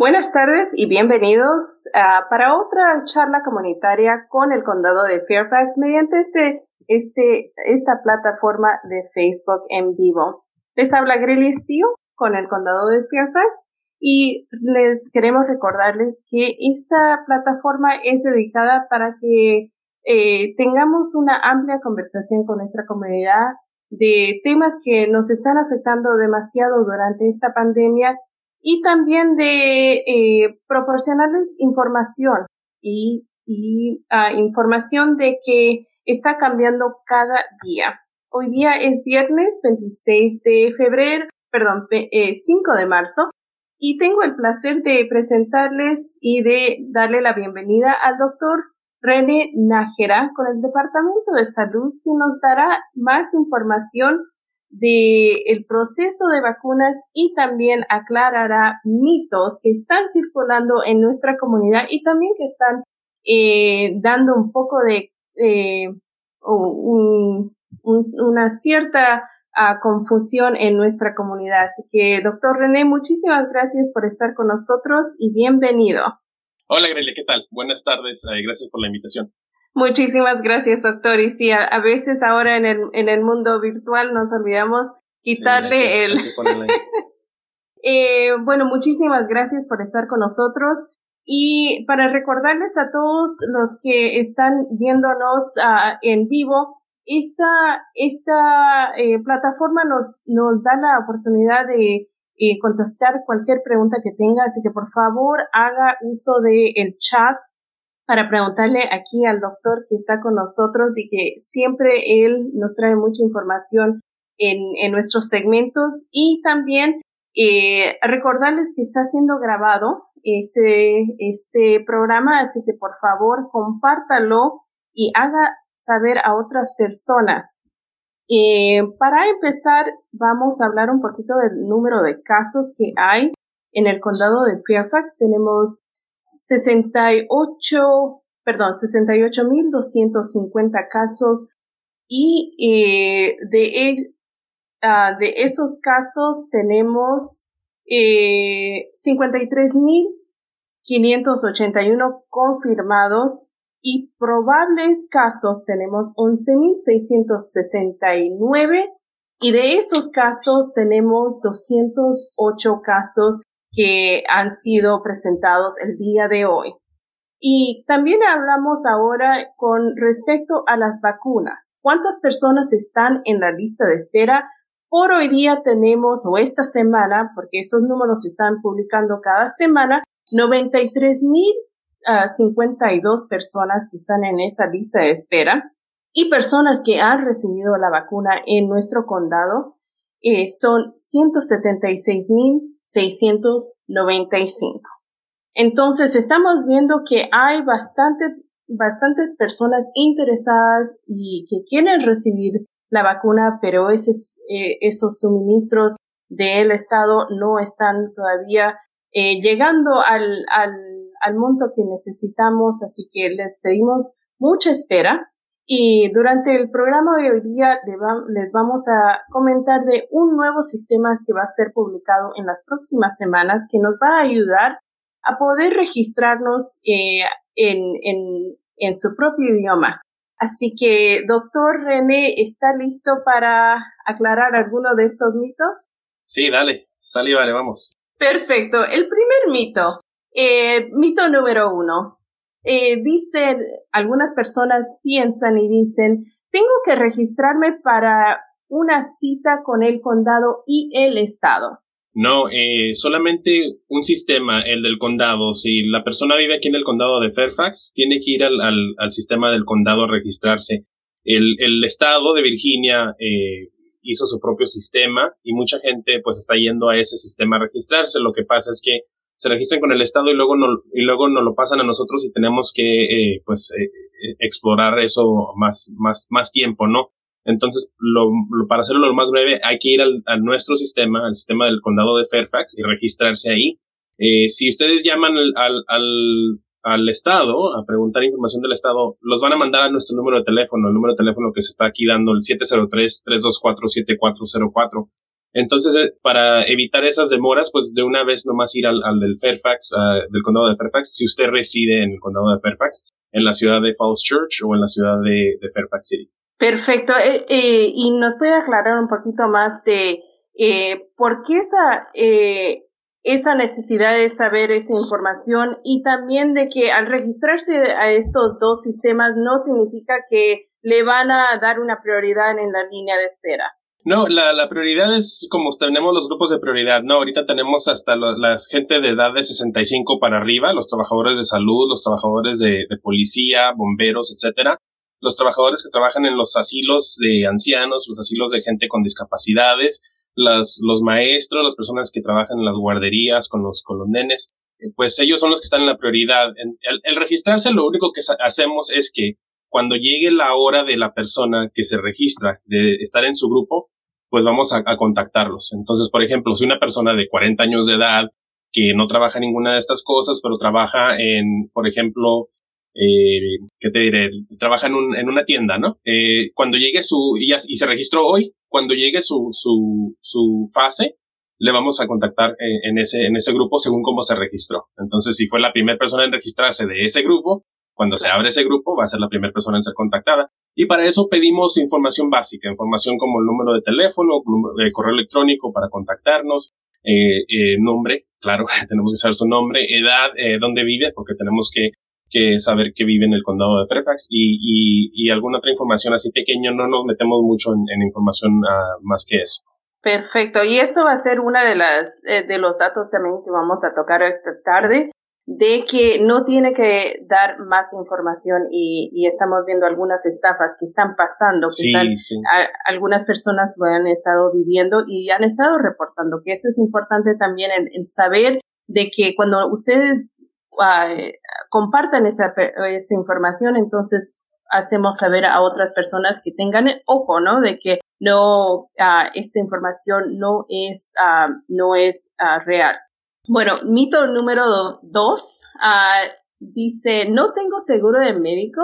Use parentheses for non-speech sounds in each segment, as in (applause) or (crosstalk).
Buenas tardes y bienvenidos uh, para otra charla comunitaria con el condado de Fairfax mediante este, este, esta plataforma de Facebook en vivo. Les habla Grelia Steele con el condado de Fairfax y les queremos recordarles que esta plataforma es dedicada para que eh, tengamos una amplia conversación con nuestra comunidad de temas que nos están afectando demasiado durante esta pandemia y también de eh, proporcionarles información y, y uh, información de que está cambiando cada día. Hoy día es viernes 26 de febrero, perdón, eh, 5 de marzo y tengo el placer de presentarles y de darle la bienvenida al doctor René Nájera con el Departamento de Salud, quien nos dará más información de el proceso de vacunas y también aclarará mitos que están circulando en nuestra comunidad y también que están eh, dando un poco de eh, un, un, una cierta uh, confusión en nuestra comunidad. Así que, doctor René, muchísimas gracias por estar con nosotros y bienvenido. Hola, Grelia, ¿qué tal? Buenas tardes, eh, gracias por la invitación. Muchísimas gracias, doctor. Y sí, a, a, veces ahora en el, en el mundo virtual nos olvidamos quitarle sí, el... (laughs) eh, bueno, muchísimas gracias por estar con nosotros. Y para recordarles a todos los que están viéndonos uh, en vivo, esta, esta eh, plataforma nos, nos da la oportunidad de eh, contestar cualquier pregunta que tenga, así que por favor haga uso del el chat para preguntarle aquí al doctor que está con nosotros y que siempre él nos trae mucha información en, en nuestros segmentos y también eh, recordarles que está siendo grabado este, este programa, así que por favor compártalo y haga saber a otras personas. Eh, para empezar, vamos a hablar un poquito del número de casos que hay en el condado de Fairfax. Tenemos 68, perdón, 68.250 casos y eh, de, el, uh, de esos casos tenemos eh, 53.581 confirmados y probables casos tenemos 11.669 y de esos casos tenemos 208 casos que han sido presentados el día de hoy. Y también hablamos ahora con respecto a las vacunas. ¿Cuántas personas están en la lista de espera? Por hoy día tenemos, o esta semana, porque estos números se están publicando cada semana, 93 mil uh, 52 personas que están en esa lista de espera y personas que han recibido la vacuna en nuestro condado eh, son 176.695. Entonces, estamos viendo que hay bastante, bastantes personas interesadas y que quieren recibir la vacuna, pero esos, eh, esos suministros del Estado no están todavía eh, llegando al, al al monto que necesitamos, así que les pedimos mucha espera. Y durante el programa de hoy día les vamos a comentar de un nuevo sistema que va a ser publicado en las próximas semanas que nos va a ayudar a poder registrarnos eh, en, en, en su propio idioma. Así que, doctor René, ¿está listo para aclarar alguno de estos mitos? Sí, dale, sale y vale, vamos. Perfecto. El primer mito eh, mito número uno. Eh, dicen, algunas personas piensan y dicen, tengo que registrarme para una cita con el condado y el estado. No, eh, solamente un sistema, el del condado. Si la persona vive aquí en el condado de Fairfax, tiene que ir al, al, al sistema del condado a registrarse. El, el estado de Virginia eh, hizo su propio sistema y mucha gente pues está yendo a ese sistema a registrarse. Lo que pasa es que se registran con el Estado y luego, no, y luego nos lo pasan a nosotros y tenemos que, eh, pues, eh, eh, explorar eso más, más, más tiempo, ¿no? Entonces, lo, para hacerlo lo más breve, hay que ir al, a nuestro sistema, al sistema del condado de Fairfax y registrarse ahí. Si ustedes llaman al, al, al Estado a preguntar información del Estado, los van a mandar a nuestro número de teléfono, el número de teléfono que se está aquí dando, el 703-324-7404. Entonces, eh, para evitar esas demoras, pues de una vez nomás ir al, del Fairfax, ah, del condado de Fairfax, si usted reside en el condado de Fairfax, en la ciudad de Falls Church o en la ciudad de, Fairfax City. Perfecto. Eh, eh, y nos puede aclarar un poquito más de por qué esa, esa necesidad de saber esa información y también de que al registrarse a estos dos sistemas no significa que le van a dar una prioridad en la línea de espera. No, la, la prioridad es como tenemos los grupos de prioridad, ¿no? Ahorita tenemos hasta la gente de edad de 65 para arriba, los trabajadores de salud, los trabajadores de, de policía, bomberos, etcétera. Los trabajadores que trabajan en los asilos de ancianos, los asilos de gente con discapacidades, las, los maestros, las personas que trabajan en las guarderías con los, con eh, pues ellos son los que están en la prioridad. El, el registrarse lo único que hacemos es que cuando llegue la hora de la persona que se registra de estar en su grupo, pues vamos a, contactarlos. Entonces, por ejemplo, si una persona de 40 años de edad que no trabaja ninguna de estas cosas, pero trabaja en, por ejemplo, eh, ¿qué te diré? Trabaja en, un, en una tienda, ¿no? Eh, cuando llegue su, y, se registró hoy, cuando llegue su, su, su fase, le vamos a contactar en, ese, en ese grupo según cómo se registró. Entonces, si fue la primera persona en registrarse de ese grupo, cuando se abre ese grupo, va a ser la primera persona en ser contactada. Y para eso pedimos información básica, información como el número de teléfono, de correo electrónico para contactarnos, eh, eh, nombre, claro, (laughs) tenemos que saber su nombre, edad, eh, dónde vive, porque tenemos que, saber que vive en el condado de Fairfax y, y, y alguna otra información así pequeña, no nos metemos mucho en, información uh, más que eso. Perfecto, y eso va a ser una de las eh, de los datos también que vamos a tocar esta tarde de que no tiene que dar más información y, y estamos viendo algunas estafas que están pasando, que están, algunas personas lo han estado viviendo y han estado reportando, que eso es importante también en, saber de que cuando ustedes uh, compartan esa, esa información, entonces hacemos saber a otras personas que tengan ojo, ¿no? De que no, uh, esta información no es, uh, no es real. Bueno, mito número dos ah, dice, no tengo seguro de médico,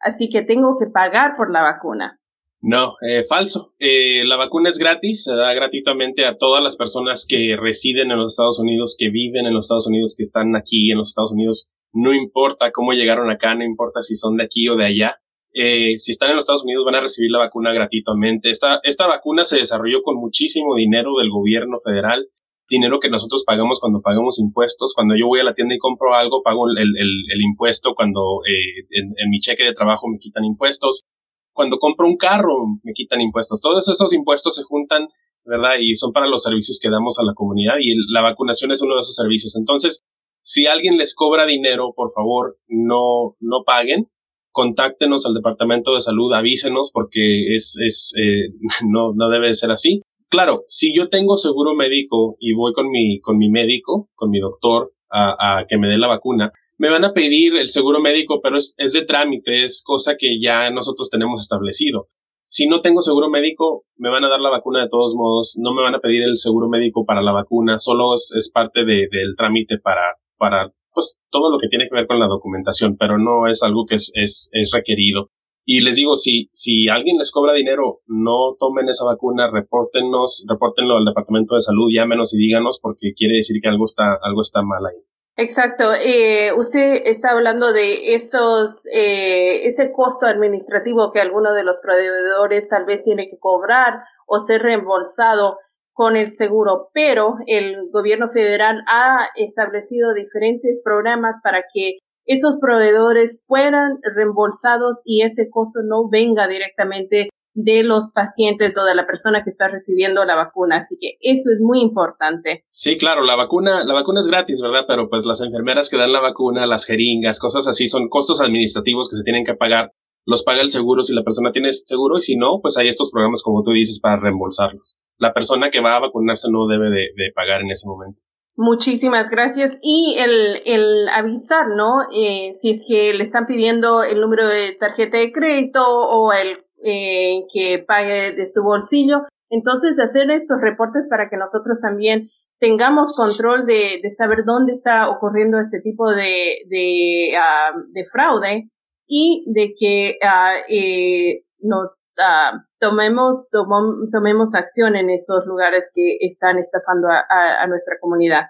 así que tengo que pagar por la vacuna. No, eh, falso. Eh, la vacuna es gratis, se da gratuitamente a todas las personas que residen en los Estados Unidos, que viven en los Estados Unidos, que están aquí en los Estados Unidos. No importa cómo llegaron acá, no importa si son de aquí o de allá. Eh, si están en los Estados Unidos van a recibir la vacuna gratuitamente. Esta vacuna se desarrolló con muchísimo dinero del gobierno federal dinero que nosotros pagamos cuando pagamos impuestos. Cuando yo voy a la tienda y compro algo, pago el, el, impuesto. Cuando eh, en, mi cheque de trabajo me quitan impuestos. Cuando compro un carro, me quitan impuestos. Todos esos impuestos se juntan, ¿verdad? Y son para los servicios que damos a la comunidad y la vacunación es uno de esos servicios. Entonces, si alguien les cobra dinero, por favor, no, no paguen. Contáctenos al Departamento de Salud, avísenos porque es, es, eh, (laughs) no, no debe ser así. Claro, si yo tengo seguro médico y voy con mi, con mi médico, con mi doctor, a, a que me dé la vacuna, me van a pedir el seguro médico, pero es, es de trámite, es cosa que ya nosotros tenemos establecido. Si no tengo seguro médico, me van a dar la vacuna de todos modos, no me van a pedir el seguro médico para la vacuna, solo es, es parte de, del trámite para, para, pues, todo lo que tiene que ver con la documentación, pero no es algo que es, es, es requerido. Y les digo, si, si alguien les cobra dinero, no tomen esa vacuna, repórtenos, repórtenlo al Departamento de Salud, llámenos y díganos porque quiere decir que algo está, algo está mal ahí. Exacto. Eh, usted está hablando de esos, eh, ese costo administrativo que alguno de los proveedores tal vez tiene que cobrar o ser reembolsado con el seguro, pero el gobierno federal ha establecido diferentes programas para que esos proveedores fueran reembolsados y ese costo no venga directamente de los pacientes o de la persona que está recibiendo la vacuna. Así que eso es muy importante. Sí, claro, la vacuna, la vacuna es gratis, ¿verdad? Pero pues las enfermeras que dan la vacuna, las jeringas, cosas así, son costos administrativos que se tienen que pagar. Los paga el seguro si la persona tiene seguro y si no, pues hay estos programas, como tú dices, para reembolsarlos. La persona que va a vacunarse no debe de pagar en ese momento. Muchísimas gracias. Y el, el avisar, ¿no? Eh, si es que le están pidiendo el número de tarjeta de crédito o el eh, que pague de su bolsillo. Entonces, hacer estos reportes para que nosotros también tengamos control de, de saber dónde está ocurriendo este tipo de, de, uh, de fraude y de que uh, eh, nos uh, tomemos, tomemos acción en esos lugares que están estafando a, nuestra comunidad.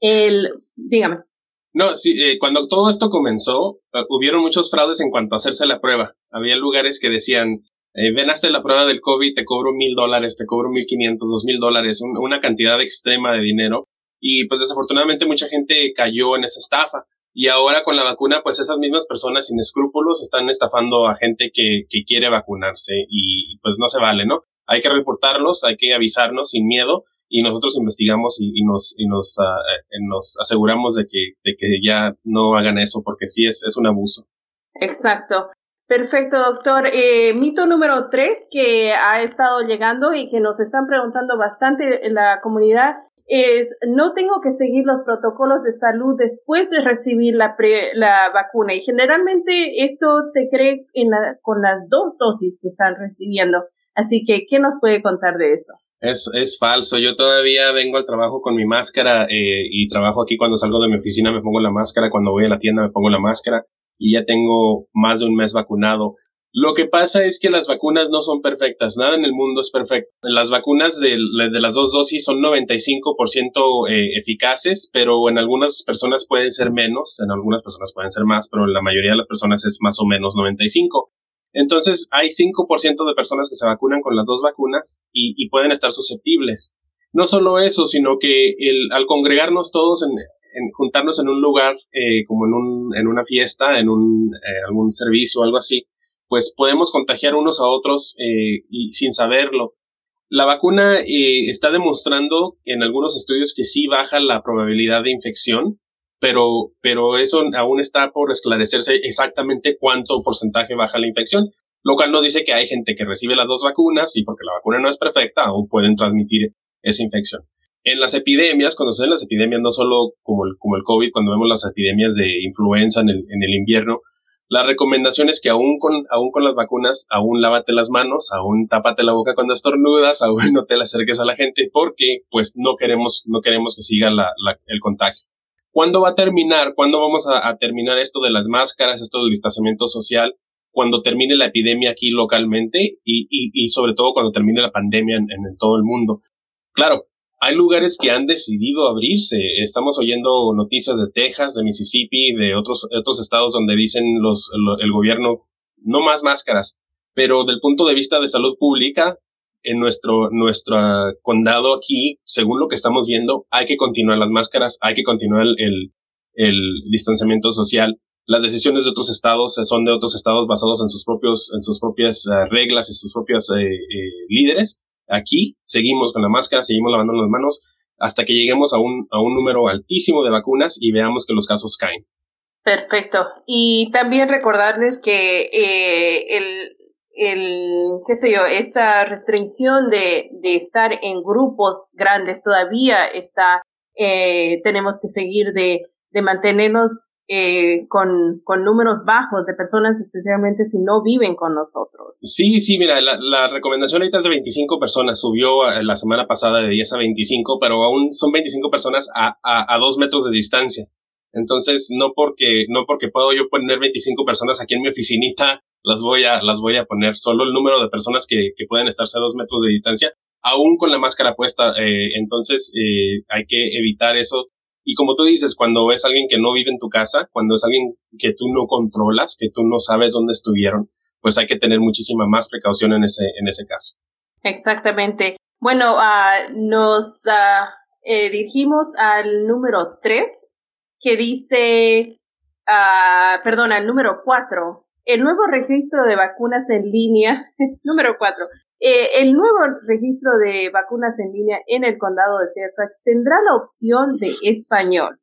El, dígame. No, sí, eh, cuando todo esto comenzó, uh, hubieron muchos fraudes en cuanto a hacerse la prueba. Había lugares que decían, eh, ven hasta la prueba del COVID, te cobro mil dólares, te cobro mil quinientos, dos mil dólares, una cantidad extrema de dinero. Y pues desafortunadamente mucha gente cayó en esa estafa. Y ahora con la vacuna, pues esas mismas personas sin escrúpulos están estafando a gente que, que quiere vacunarse y pues no se vale, ¿no? Hay que reportarlos, hay que avisarnos sin miedo y nosotros investigamos y, nos, y nos, uh, nos aseguramos de que, de que ya no hagan eso porque sí es, es un abuso. Exacto. Perfecto, doctor. Eh, mito número tres que ha estado llegando y que nos están preguntando bastante en la comunidad es no tengo que seguir los protocolos de salud después de recibir la, la vacuna y generalmente esto se cree en con las dos dosis que están recibiendo. Así que, ¿qué nos puede contar de eso? Es, es falso. Yo todavía vengo al trabajo con mi máscara eh, y trabajo aquí cuando salgo de mi oficina me pongo la máscara, cuando voy a la tienda me pongo la máscara y ya tengo más de un mes vacunado. Lo que pasa es que las vacunas no son perfectas, nada en el mundo es perfecto. Las vacunas de, las dos dosis son 95% eh, eficaces, pero en algunas personas pueden ser menos, en algunas personas pueden ser más, pero en la mayoría de las personas es más o menos 95. Entonces hay 5% de personas que se vacunan con las dos vacunas y, y pueden estar susceptibles. No solo eso, sino que el, al congregarnos todos en, en juntarnos en un lugar eh, como en, un, en una fiesta, en un, eh, algún servicio o algo así, pues podemos contagiar unos a otros eh, y sin saberlo. La vacuna eh, está demostrando en algunos estudios que sí baja la probabilidad de infección, pero, pero eso aún está por esclarecerse exactamente cuánto porcentaje baja la infección, lo cual nos dice que hay gente que recibe las dos vacunas y porque la vacuna no es perfecta, aún pueden transmitir esa infección. En las epidemias, cuando se ven las epidemias, no solo como el, como el COVID, cuando vemos las epidemias de influenza en el, en el invierno, la recomendación es que aún con, aún con las vacunas, aún lávate las manos, aún tápate la boca cuando estornudas, (laughs) aún no te le acerques a la gente, porque pues no queremos, no queremos que siga la, el contagio. ¿Cuándo va a terminar? ¿Cuándo vamos a, terminar esto de las máscaras, esto del distanciamiento social? Cuando termine la epidemia aquí localmente y, y, y sobre todo cuando termine la pandemia en todo el mundo. Claro, hay lugares que han decidido abrirse. Estamos oyendo noticias de Texas, de Mississippi, de otros, otros estados donde dicen los, el gobierno no más máscaras. Pero del punto de vista de salud pública, en nuestro, nuestro condado aquí, según lo que estamos viendo, hay que continuar las máscaras, hay que continuar el, distanciamiento social. Las decisiones de otros estados son de otros estados basados en sus propios, en sus propias uh, reglas y sus propios eh, eh, líderes Aquí seguimos con la máscara, seguimos lavando las manos hasta que lleguemos a un, a un número altísimo de vacunas y veamos que los casos caen. Perfecto. Y también recordarles que eh, el, el, qué sé yo, esa restricción de, de estar en grupos grandes todavía está, eh, tenemos que seguir de, de mantenernos eh, con, con, números bajos de personas, especialmente si no viven con nosotros. Sí, sí, mira, la, recomendación ahorita es de 25 personas, subió la semana pasada de 10 a 25, pero aún son 25 personas a, a, a dos metros de distancia. Entonces, no porque, no porque puedo yo poner 25 personas aquí en mi oficinita, las voy a, las voy a poner solo el número de personas que, que pueden estarse a dos metros de distancia, aún con la máscara puesta. Eh, entonces, eh, hay que evitar eso y como tú dices, cuando es alguien que no vive en tu casa, cuando es alguien que tú no controlas, que tú no sabes dónde estuvieron, pues hay que tener muchísima más precaución en ese, en ese caso. Exactamente. Bueno, uh, nos uh, dirigimos al número 3, que dice, uh, perdón, al número 4. El nuevo registro de vacunas en línea, (laughs) número 4, eh, el nuevo registro de vacunas en línea en el condado de Fairfax tendrá la opción de español.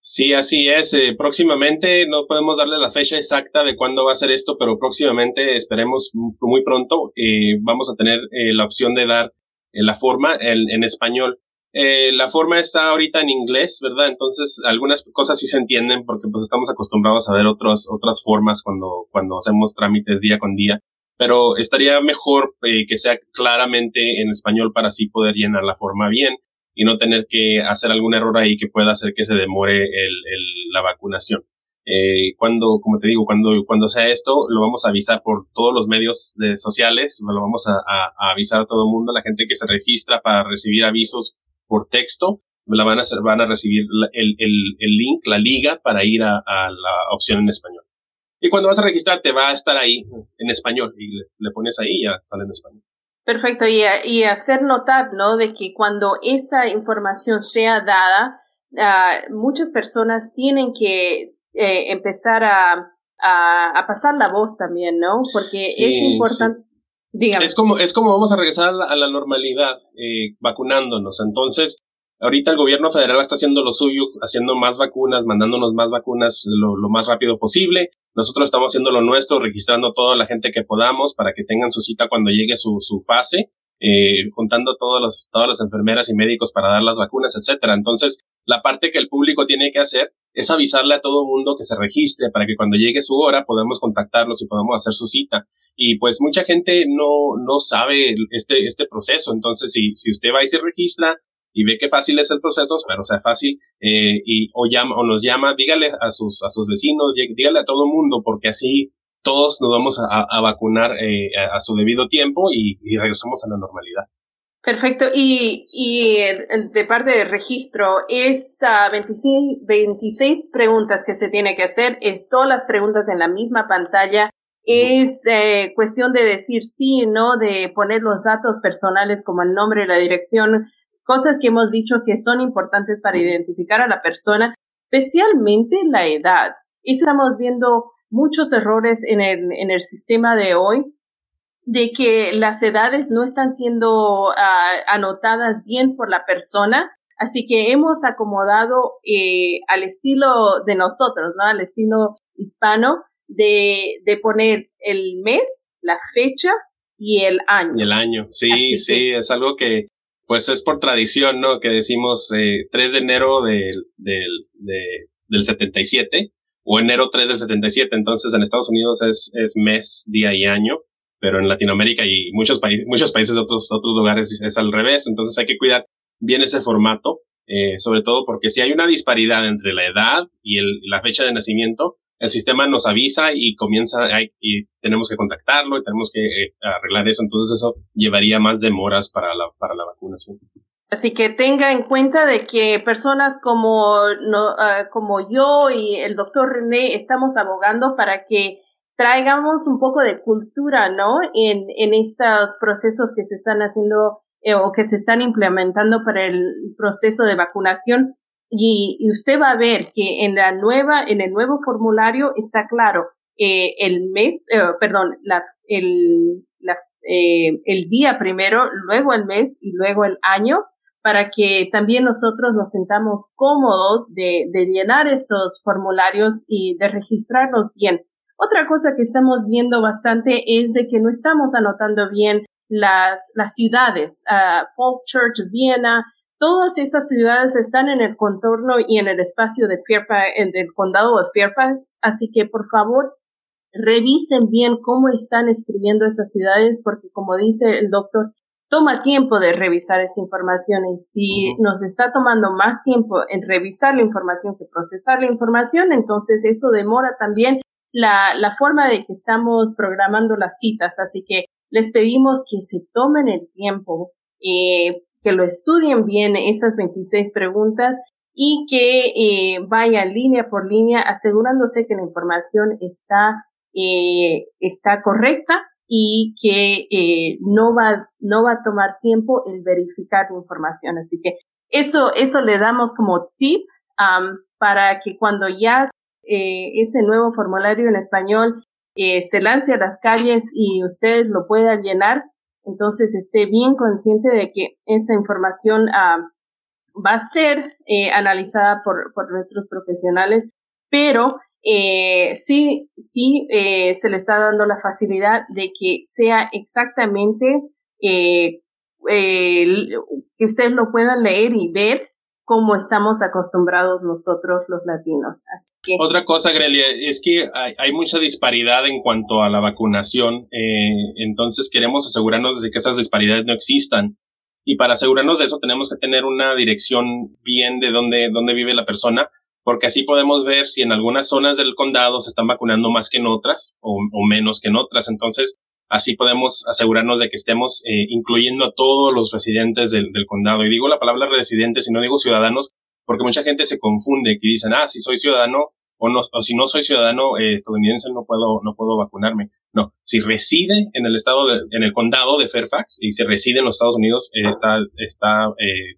Sí, así es. Eh, próximamente, no podemos darle la fecha exacta de cuándo va a ser esto, pero próximamente, esperemos muy pronto, eh, vamos a tener la opción de dar la forma en, español. la forma está ahorita en inglés, ¿verdad? Entonces, algunas cosas sí se entienden porque pues estamos acostumbrados a ver otras otras formas cuando, cuando hacemos trámites día con día pero estaría mejor eh, que sea claramente en español para así poder llenar la forma bien y no tener que hacer algún error ahí que pueda hacer que se demore el, la vacunación. Eh, cuando, como te digo, cuando, cuando sea esto, lo vamos a avisar por todos los medios sociales, lo vamos a, avisar a todo el mundo, la gente que se registra para recibir avisos por texto, la van a, van a recibir el, link, la liga para ir a, la opción en español. Y cuando vas a registrar, te va a estar ahí en español y le, pones ahí y ya sale en español. Perfecto, y, y, hacer notar, ¿no? De que cuando esa información sea dada, uh, muchas personas tienen que eh, empezar a, a, pasar la voz también, ¿no? Porque es importante. Dígame. Es como, es como vamos a regresar a la, normalidad eh, vacunándonos. Entonces, ahorita el gobierno federal está haciendo lo suyo, haciendo más vacunas, mandándonos más vacunas lo, lo más rápido posible. Nosotros estamos haciendo lo nuestro, registrando toda la gente que podamos para que tengan su cita cuando llegue su, fase eh, juntando todos los, todas las enfermeras y médicos para dar las vacunas, etcétera. Entonces, la parte que el público tiene que hacer es avisarle a todo mundo que se registre para que cuando llegue su hora podamos contactarlos y podamos hacer su cita. Y pues mucha gente no, no sabe este, este proceso. Entonces, si, si usted va y se registra y ve que fácil es el proceso, espero sea fácil, eh, y o llama, o nos llama, dígale a sus, a sus vecinos, dígale a todo el mundo, porque así todos nos vamos a, vacunar eh, a, su debido tiempo y, regresamos a la normalidad. Perfecto. Y, y de parte de registro, es 26, 26, preguntas que se tiene que hacer, es todas las preguntas en la misma pantalla. Es eh, cuestión de decir sí, no, de poner los datos personales como el nombre, la dirección, cosas que hemos dicho que son importantes para identificar a la persona, especialmente la edad. Eso estamos viendo muchos errores en el, en el sistema de hoy, de que las edades no están siendo ah, anotadas bien por la persona. Así que hemos acomodado eh, al estilo de nosotros, ¿no? Al estilo hispano, de, de poner el mes, la fecha y el año. Y el año, sí, sí, es algo que, pues es por tradición, ¿no? Que decimos eh, 3 de enero del, del, de, del 77 o enero 3 del 77. Entonces en Estados Unidos es, es mes, día y año, pero en Latinoamérica y muchos, países muchos países otros, otros lugares es al revés. Entonces hay que cuidar bien ese formato, eh, sobre todo porque si hay una disparidad entre la edad y el, la fecha de nacimiento, el sistema nos avisa y comienza y tenemos que contactarlo y tenemos que eh, arreglar eso. Entonces eso llevaría más demoras para la, para la vacunación. Así que tenga en cuenta de que personas como, no, ah, como yo y el doctor René estamos abogando para que traigamos un poco de cultura, ¿no? En, en estos procesos que se están haciendo eh, o que se están implementando para el proceso de vacunación. Y, y, usted va a ver que en la nueva, en el nuevo formulario está claro eh, el mes, eh, perdón, la, el, la, eh, el día primero, luego el mes y luego el año para que también nosotros nos sentamos cómodos de, de llenar esos formularios y de registrarlos bien. Otra cosa que estamos viendo bastante es de que no estamos anotando bien las, las ciudades. Uh, Falls Church, Viena, todas esas ciudades están en el contorno y en el espacio de Fairfax, en el condado de Fairfax. Así que por favor, revisen bien cómo están escribiendo esas ciudades, porque como dice el doctor, toma tiempo de revisar esa información y si nos está tomando más tiempo en revisar la información que procesar la información, entonces eso demora también la, la forma de que estamos programando las citas. Así que les pedimos que se tomen el tiempo, eh, que lo estudien bien esas 26 preguntas y que eh, vayan línea por línea asegurándose que la información está, eh, está correcta y que eh, no va no va a tomar tiempo el verificar la información. Así que eso eso le damos como tip para que cuando ya eh, ese nuevo formulario en español se lance a las calles y ustedes lo puedan llenar entonces esté bien consciente de que esa información um, va a ser eh, analizada por, nuestros profesionales pero eh, sí, sí eh, se le está dando la facilidad de que sea exactamente que ustedes lo puedan leer y ver como estamos acostumbrados nosotros los latinos. Otra cosa, Grelia, es que hay, mucha disparidad en cuanto a la vacunación, eh, entonces queremos asegurarnos de que esas disparidades no existan. Y para asegurarnos de eso tenemos que tener una dirección bien de dónde, dónde vive la persona porque así podemos ver si en algunas zonas del condado se están vacunando más que en otras o, menos que en otras. Entonces, así podemos asegurarnos de que estemos eh, incluyendo a todos los residentes del, condado. Y digo la palabra residentes y no digo ciudadanos, porque mucha gente se confunde, que dicen, ah, si soy ciudadano o, no, o si no soy ciudadano eh, estadounidense no puedo, no puedo vacunarme. No, si reside en el estado, en el condado de Fairfax y si reside en los Estados Unidos, eh, está, está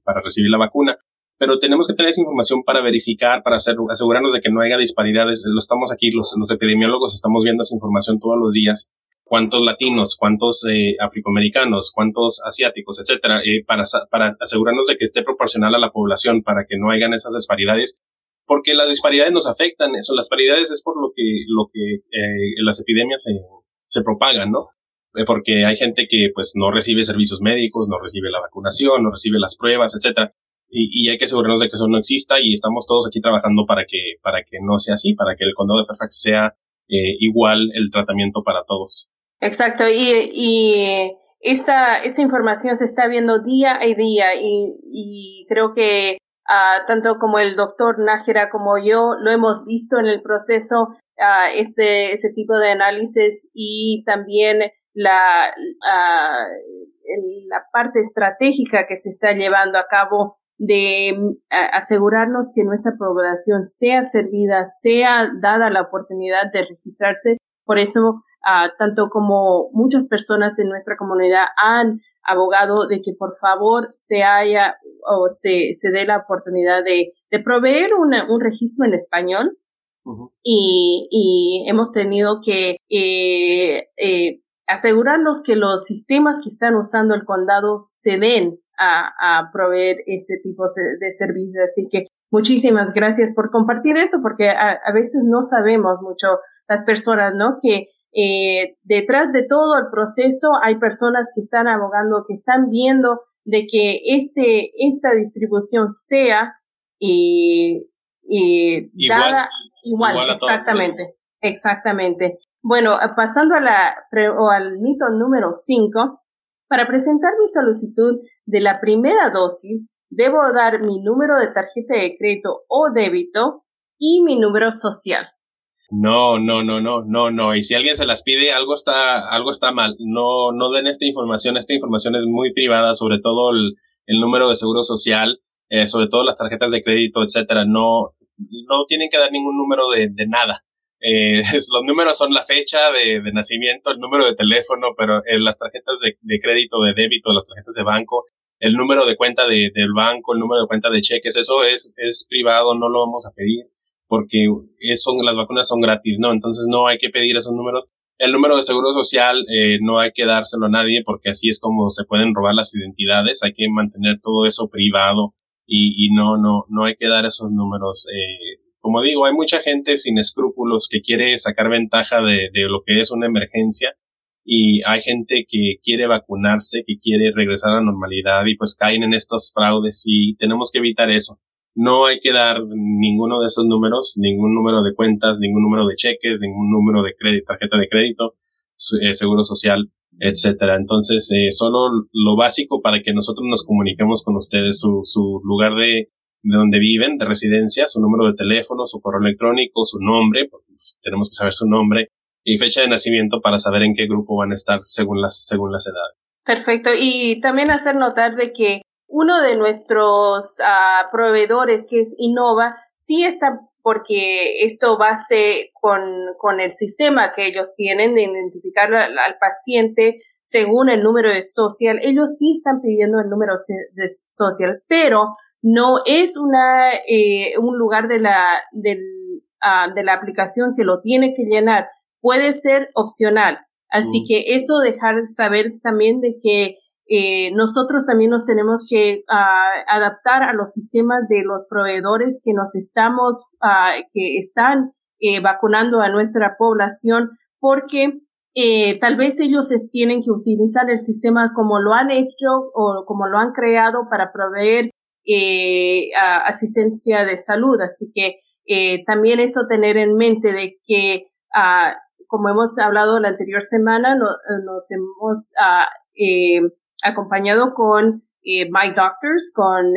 para recibir la vacuna pero tenemos que tener esa información para verificar, para hacer, asegurarnos de que no haya disparidades. Lo estamos aquí, los epidemiólogos estamos viendo esa información todos los días. Cuántos latinos, cuántos eh, afroamericanos, cuántos asiáticos, etcétera, eh, para, para asegurarnos de que esté proporcional a la población, para que no hayan esas disparidades. Porque las disparidades nos afectan, eso, las disparidades es por lo que, lo que eh, las epidemias se, propagan, ¿no? Eh, porque hay gente que pues no recibe servicios médicos, no recibe la vacunación, no recibe las pruebas, etcétera y, hay que asegurarnos de que eso no exista y estamos todos aquí trabajando para que, para que no sea así, para que el condado de Fairfax sea eh, igual el tratamiento para todos. Exacto, y, y esa, esa información se está viendo día a día y, y creo que uh, tanto como el doctor Nájera como yo lo hemos visto en el proceso, uh, ese, ese tipo de análisis y también la, uh, la parte estratégica que se está llevando a cabo de asegurarnos que nuestra población sea servida, sea dada la oportunidad de registrarse. Por eso, ah, tanto como muchas personas en nuestra comunidad han abogado de que por favor se haya o se, se dé la oportunidad de, de proveer una, un registro en español. y, y, hemos tenido que eh, eh, asegurarnos que los sistemas que están usando el condado se den a, proveer ese tipo de servicios. Así que muchísimas gracias por compartir eso, porque a, veces no sabemos mucho las personas, ¿no? Que eh, detrás de todo el proceso hay personas que están abogando, que están viendo de que este, esta distribución sea y dada igual, exactamente, exactamente. Bueno, pasando a la, o al mito número 5, para presentar mi solicitud de la primera dosis, debo dar mi número de tarjeta de crédito o débito y mi número social. No, no, no, no, no, no. Y si alguien se las pide, algo está, algo está mal. No, no den esta información. Esta información es muy privada, sobre todo el, número de seguro social, eh, sobre todo las tarjetas de crédito, etcétera. No, no tienen que dar ningún número de, nada. Eh, (laughs) los números son la fecha de, nacimiento, el número de teléfono, pero en las tarjetas de, crédito, de débito, las tarjetas de banco, el número de cuenta de, del banco, el número de cuenta de cheques, eso es, es privado, no lo vamos a pedir porque eso, las vacunas son gratis, ¿no? Entonces no hay que pedir esos números. El número de seguro social eh, no hay que dárselo a nadie porque así es como se pueden robar las identidades. Hay que mantener todo eso privado y, y no, no, no hay que dar esos números. Eh, como digo, hay mucha gente sin escrúpulos que quiere sacar ventaja de, de lo que es una emergencia y hay gente que quiere vacunarse, que quiere regresar a la normalidad y pues caen en estos fraudes y tenemos que evitar eso. No hay que dar ninguno de esos números, ningún número de cuentas, ningún número de cheques, ningún número de tarjeta de crédito, eh, seguro social, etcétera. Entonces, eh, solo lo básico para que nosotros nos comuniquemos con ustedes, su, su lugar de, de donde viven, de residencia, su número de teléfono, su correo electrónico, su nombre, pues, tenemos que saber su nombre y fecha de nacimiento para saber en qué grupo van a estar según las, según las edades. Perfecto. Y también hacer notar de que uno de nuestros uh, proveedores, que es Innova, sí está porque esto va a ser con, con el sistema que ellos tienen de identificar al, al paciente según el número de social. Ellos sí están pidiendo el número de social, pero no es una, eh, un lugar de la, del, uh, de la aplicación que lo tiene que llenar. Puede ser opcional. Así mm. que eso dejar saber también de que eh, nosotros también nos tenemos que uh, adaptar a los sistemas de los proveedores que nos estamos, uh, que están eh, vacunando a nuestra población, porque eh, tal vez ellos tienen que utilizar el sistema como lo han hecho o como lo han creado para proveer eh, asistencia de salud. Así que también eso tener en mente de que, ah, como hemos hablado la anterior semana, nos hemos ah, acompañado con My Doctors, con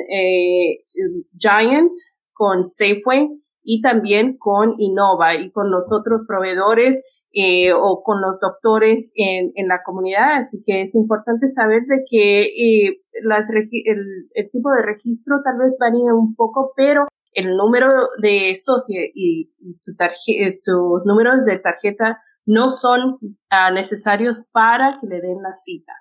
Giant, con Safeway y también con Innova y con los otros proveedores eh, o con los doctores en, en, la comunidad. Así que es importante saber de que eh, las, el, tipo de registro tal vez varía un poco, pero el número de socio y, su sus números de tarjeta no son ah, necesarios para que le den la cita.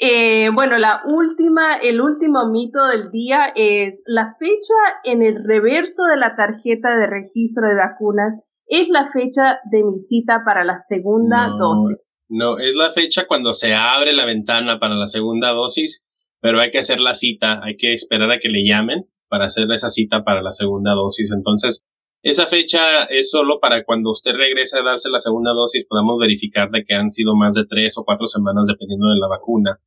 Eh, bueno, la última, el último mito del día es la fecha en el reverso de la tarjeta de registro de vacunas es la fecha de mi cita para la segunda dosis. No, es la fecha cuando se abre la ventana para la segunda dosis, pero hay que hacer la cita, hay que esperar a que le llamen para hacer esa cita para la segunda dosis. Entonces, esa fecha es solo para cuando usted regrese a darse la segunda dosis, podamos verificar de que han sido más de tres o cuatro semanas dependiendo de la vacuna,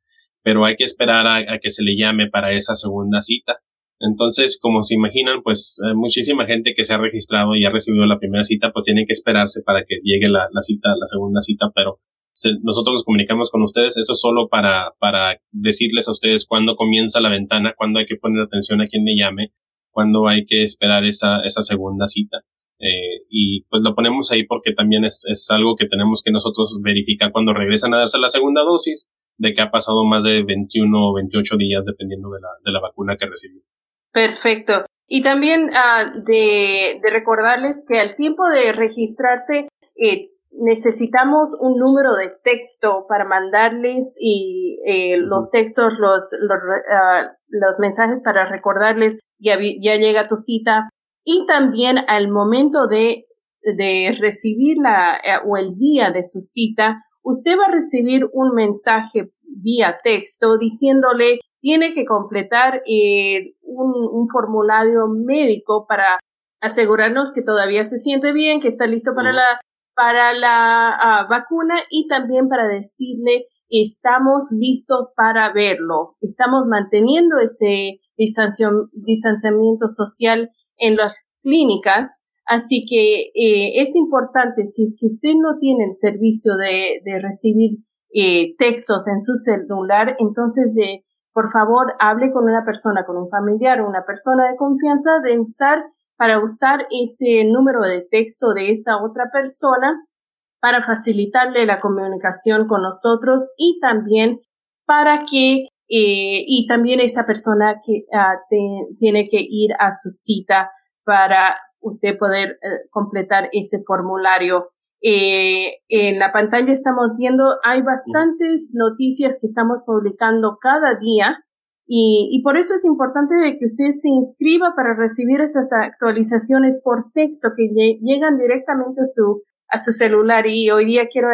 pero hay que esperar a que se le llame para esa segunda cita. Entonces, como se imaginan, pues eh, muchísima gente que se ha registrado y ha recibido la primera cita, pues tienen que esperarse para que llegue la, cita, la segunda cita, pero nosotros nos comunicamos con ustedes, eso solo para, para decirles a ustedes cuándo comienza la ventana, cuándo hay que poner atención a quien le llame, cuándo hay que esperar esa, esa segunda cita. Eh, y pues lo ponemos ahí porque también es, es algo que tenemos que nosotros verificar cuando regresan a darse la segunda dosis, de que ha pasado más de 21 o 28 días dependiendo de la, de la vacuna que recibió. Perfecto. Y también uh, de, de, recordarles que al tiempo de registrarse eh, necesitamos un número de texto para mandarles y eh, los textos, los, los, uh, los, mensajes para recordarles ya, ya llega tu cita. Y también al momento de, de recibir la eh, o el día de su cita, usted va a recibir un mensaje vía texto diciéndole tiene que completar eh, un, formulario médico para asegurarnos que todavía se siente bien, que está listo para la, para la ah, vacuna y también para decirle estamos listos para verlo. Estamos manteniendo ese distanciamiento social en las clínicas. Así que eh, es importante, si es que usted no tiene el servicio de, recibir eh, textos en su celular, entonces de por favor, hable con una persona, con un familiar una persona de confianza de usar, para usar ese número de texto de esta otra persona para facilitarle la comunicación con nosotros y también para que eh, y también esa persona que ah, tiene que ir a su cita para usted poder eh, completar ese formulario. Eh, en la pantalla estamos viendo, hay bastantes noticias que estamos publicando cada día y, y, por eso es importante de que usted se inscriba para recibir esas actualizaciones por texto que llegan directamente a su, a su celular. Y hoy día quiero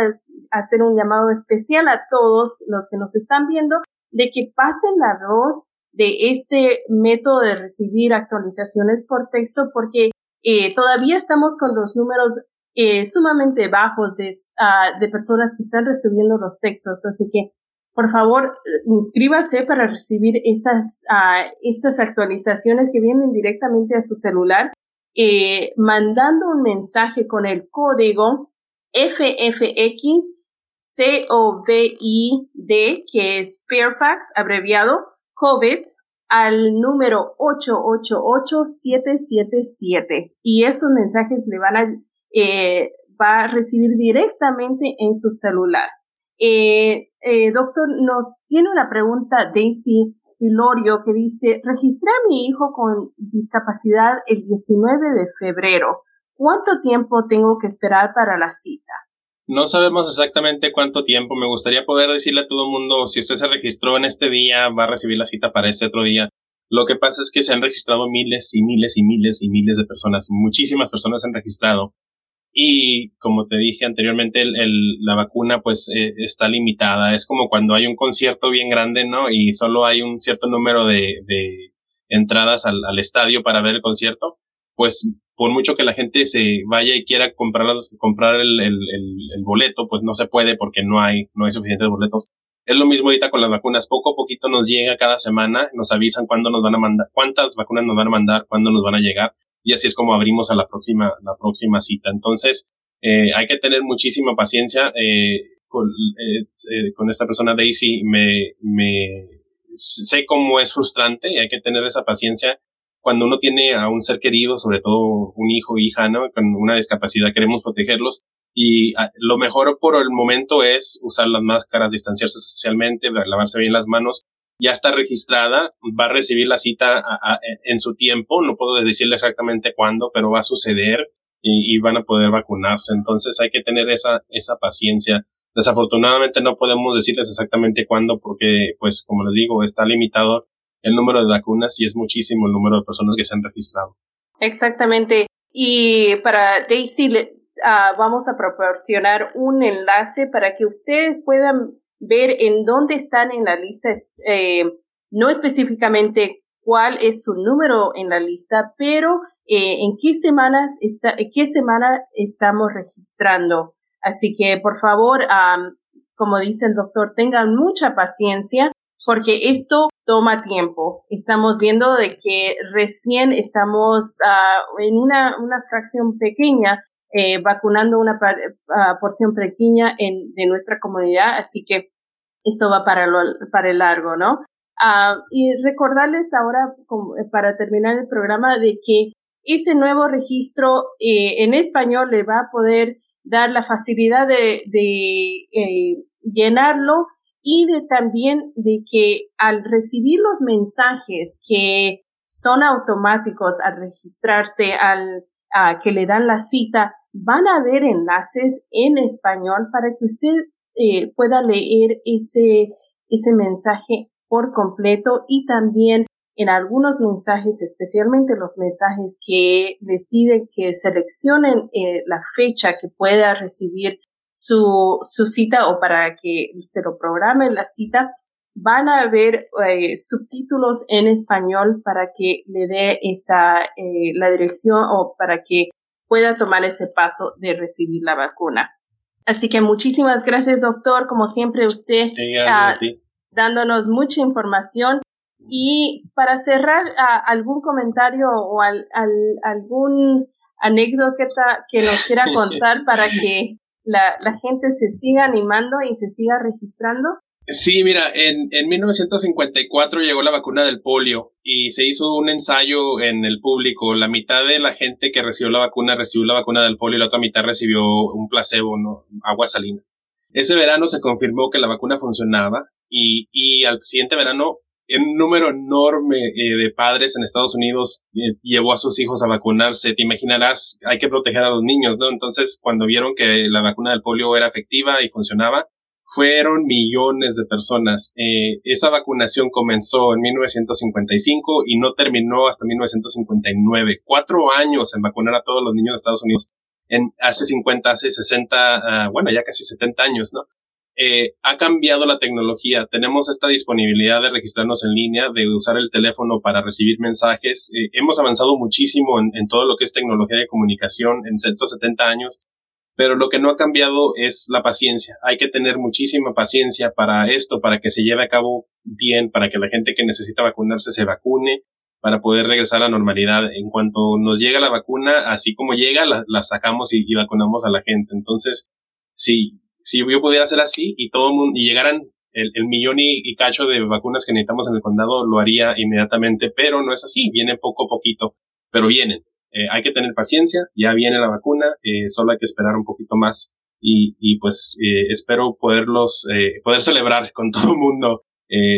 hacer un llamado especial a todos los que nos están viendo de que pasen la voz de este método de recibir actualizaciones por texto porque eh, todavía estamos con los números eh, sumamente bajos de, uh, de personas que están recibiendo los textos. Así que, por favor, inscríbase para recibir estas, uh, estas actualizaciones que vienen directamente a su celular, eh, mandando un mensaje con el código FFX COVID, que es Fairfax, abreviado COVID, al número 888777. Y esos mensajes le van a eh, va a recibir directamente en su celular. Eh, eh, doctor, nos tiene una pregunta Daisy Pilorio que dice, registré a mi hijo con discapacidad el 19 de febrero. ¿Cuánto tiempo tengo que esperar para la cita? No sabemos exactamente cuánto tiempo. Me gustaría poder decirle a todo el mundo, si usted se registró en este día, va a recibir la cita para este otro día. Lo que pasa es que se han registrado miles y miles y miles y miles de personas. Muchísimas personas se han registrado. Y como te dije anteriormente, el, la vacuna pues eh, está limitada. Es como cuando hay un concierto bien grande, ¿no? Y solo hay un cierto número de, entradas al, estadio para ver el concierto. Pues por mucho que la gente se vaya y quiera comprar, comprar el, el, el, boleto, pues no se puede porque no hay, no hay suficientes boletos. Es lo mismo ahorita con las vacunas. Poco a poquito nos llega cada semana, nos avisan cuándo nos van a mandar, cuántas vacunas nos van a mandar, cuándo nos van a llegar y así es como abrimos a la próxima, la próxima cita. Entonces, eh, hay que tener muchísima paciencia. Eh, con, eh, eh, con, esta persona Daisy me, me sé cómo es frustrante y hay que tener esa paciencia. cuando uno tiene a un ser querido, sobre todo un hijo hija, ¿no? Con una discapacidad, queremos protegerlos. Y ah, lo mejor por el momento es usar las máscaras, distanciarse socialmente, lavarse bien las manos. Ya está registrada, va a recibir la cita en su tiempo, no puedo decirle exactamente cuándo, pero va a suceder y, y, van a poder vacunarse. Entonces hay que tener esa, esa paciencia. Desafortunadamente no podemos decirles exactamente cuándo porque, pues, como les digo, está limitado el número de vacunas y es muchísimo el número de personas que se han registrado. Exactamente. Y para Daisy, uh, vamos a proporcionar un enlace para que ustedes puedan ver en dónde están en la lista, eh, no específicamente cuál es su número en la lista, pero eh, en qué semanas está, qué semana estamos registrando. Así que por favor, como dice el doctor, tengan mucha paciencia porque esto toma tiempo. Estamos viendo de que recién estamos uh, en una, una fracción pequeña eh, vacunando una uh, porción pequeña en, de nuestra comunidad, así que esto va para, lo, para el largo, ¿no? Uh, y recordarles ahora, como, para terminar el programa, de que ese nuevo registro eh, en español le va a poder dar la facilidad de, de eh, llenarlo y de también de que al recibir los mensajes que son automáticos al registrarse, al que le dan la cita, van a haber enlaces en español para que usted eh, pueda leer ese, ese mensaje por completo y también en algunos mensajes, especialmente los mensajes que les piden que seleccionen eh, la fecha que pueda recibir su, su cita o para que se lo programe la cita, van a haber eh, subtítulos en español para que le dé esa, eh, la dirección o para que pueda tomar ese paso de recibir la vacuna. Así que muchísimas gracias, doctor. Como siempre, usted ah, dándonos mucha información. Y para cerrar, ah, algún comentario o al, algún anécdota que nos quiera (laughs) contar para que la, la gente se siga animando y se siga registrando? Sí, mira, en, en 1954 llegó la vacuna del polio y se hizo un ensayo en el público. La mitad de la gente que recibió la vacuna recibió la vacuna del polio y la otra mitad recibió un placebo, ¿no? agua salina. Ese verano se confirmó que la vacuna funcionaba y, y al siguiente verano un número enorme eh, de padres en Estados Unidos eh, llevó a sus hijos a vacunarse. Te imaginarás, hay que proteger a los niños, ¿no? Entonces, cuando vieron que la vacuna del polio era efectiva y funcionaba, fueron millones de personas. Eh, esa vacunación comenzó en 1955 y no terminó hasta 1959. Cuatro años en vacunar a todos los niños de Estados Unidos. En, hace 50, hace 60, ah, bueno, ya casi 70 años, ¿no? Eh, ha cambiado la tecnología. Tenemos esta disponibilidad de registrarnos en línea, de usar el teléfono para recibir mensajes. Eh, hemos avanzado muchísimo en, todo lo que es tecnología de comunicación en estos 70 años, pero lo que no ha cambiado es la paciencia. Hay que tener muchísima paciencia para esto, para que se lleve a cabo bien, para que la gente que necesita vacunarse se vacune, para poder regresar a la normalidad. En cuanto nos llega la vacuna, así como llega, la, la sacamos y, y vacunamos a la gente. Entonces, sí, si yo pudiera hacer así y todo mundo, y llegaran el, millón y, cacho de vacunas que necesitamos en el condado, lo haría inmediatamente, pero no es así, viene poco a poquito, pero vienen. Eh, hay que tener paciencia, ya viene la vacuna, eh, solo hay que esperar un poquito más y, y pues eh, espero poderlos, eh, poder celebrar (laughs) con todo el mundo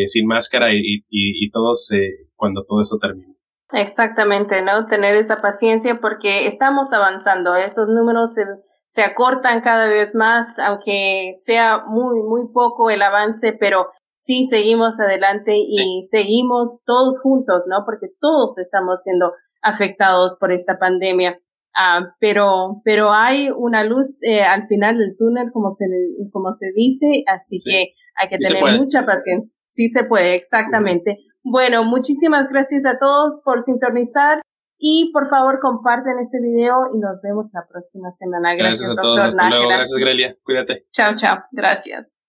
sin máscara y, y, y todos cuando todo esto termine. Exactamente, ¿no? Tener esa paciencia porque estamos avanzando, esos números se se acortan cada vez más, aunque sea muy, muy poco el avance, pero sí seguimos adelante y seguimos todos juntos, ¿no? Porque todos estamos siendo afectados por esta pandemia. Ah, pero, pero hay una luz eh, al final del túnel, como se, como se dice, así que hay que tener mucha paciencia. Sí se puede, exactamente. Bueno, muchísimas gracias a todos por sintonizar. Y por favor comparten este video y nos vemos la próxima semana. Gracias, doctor Nájera. Gracias, Grelia. Cuídate. Chao, chao. Gracias.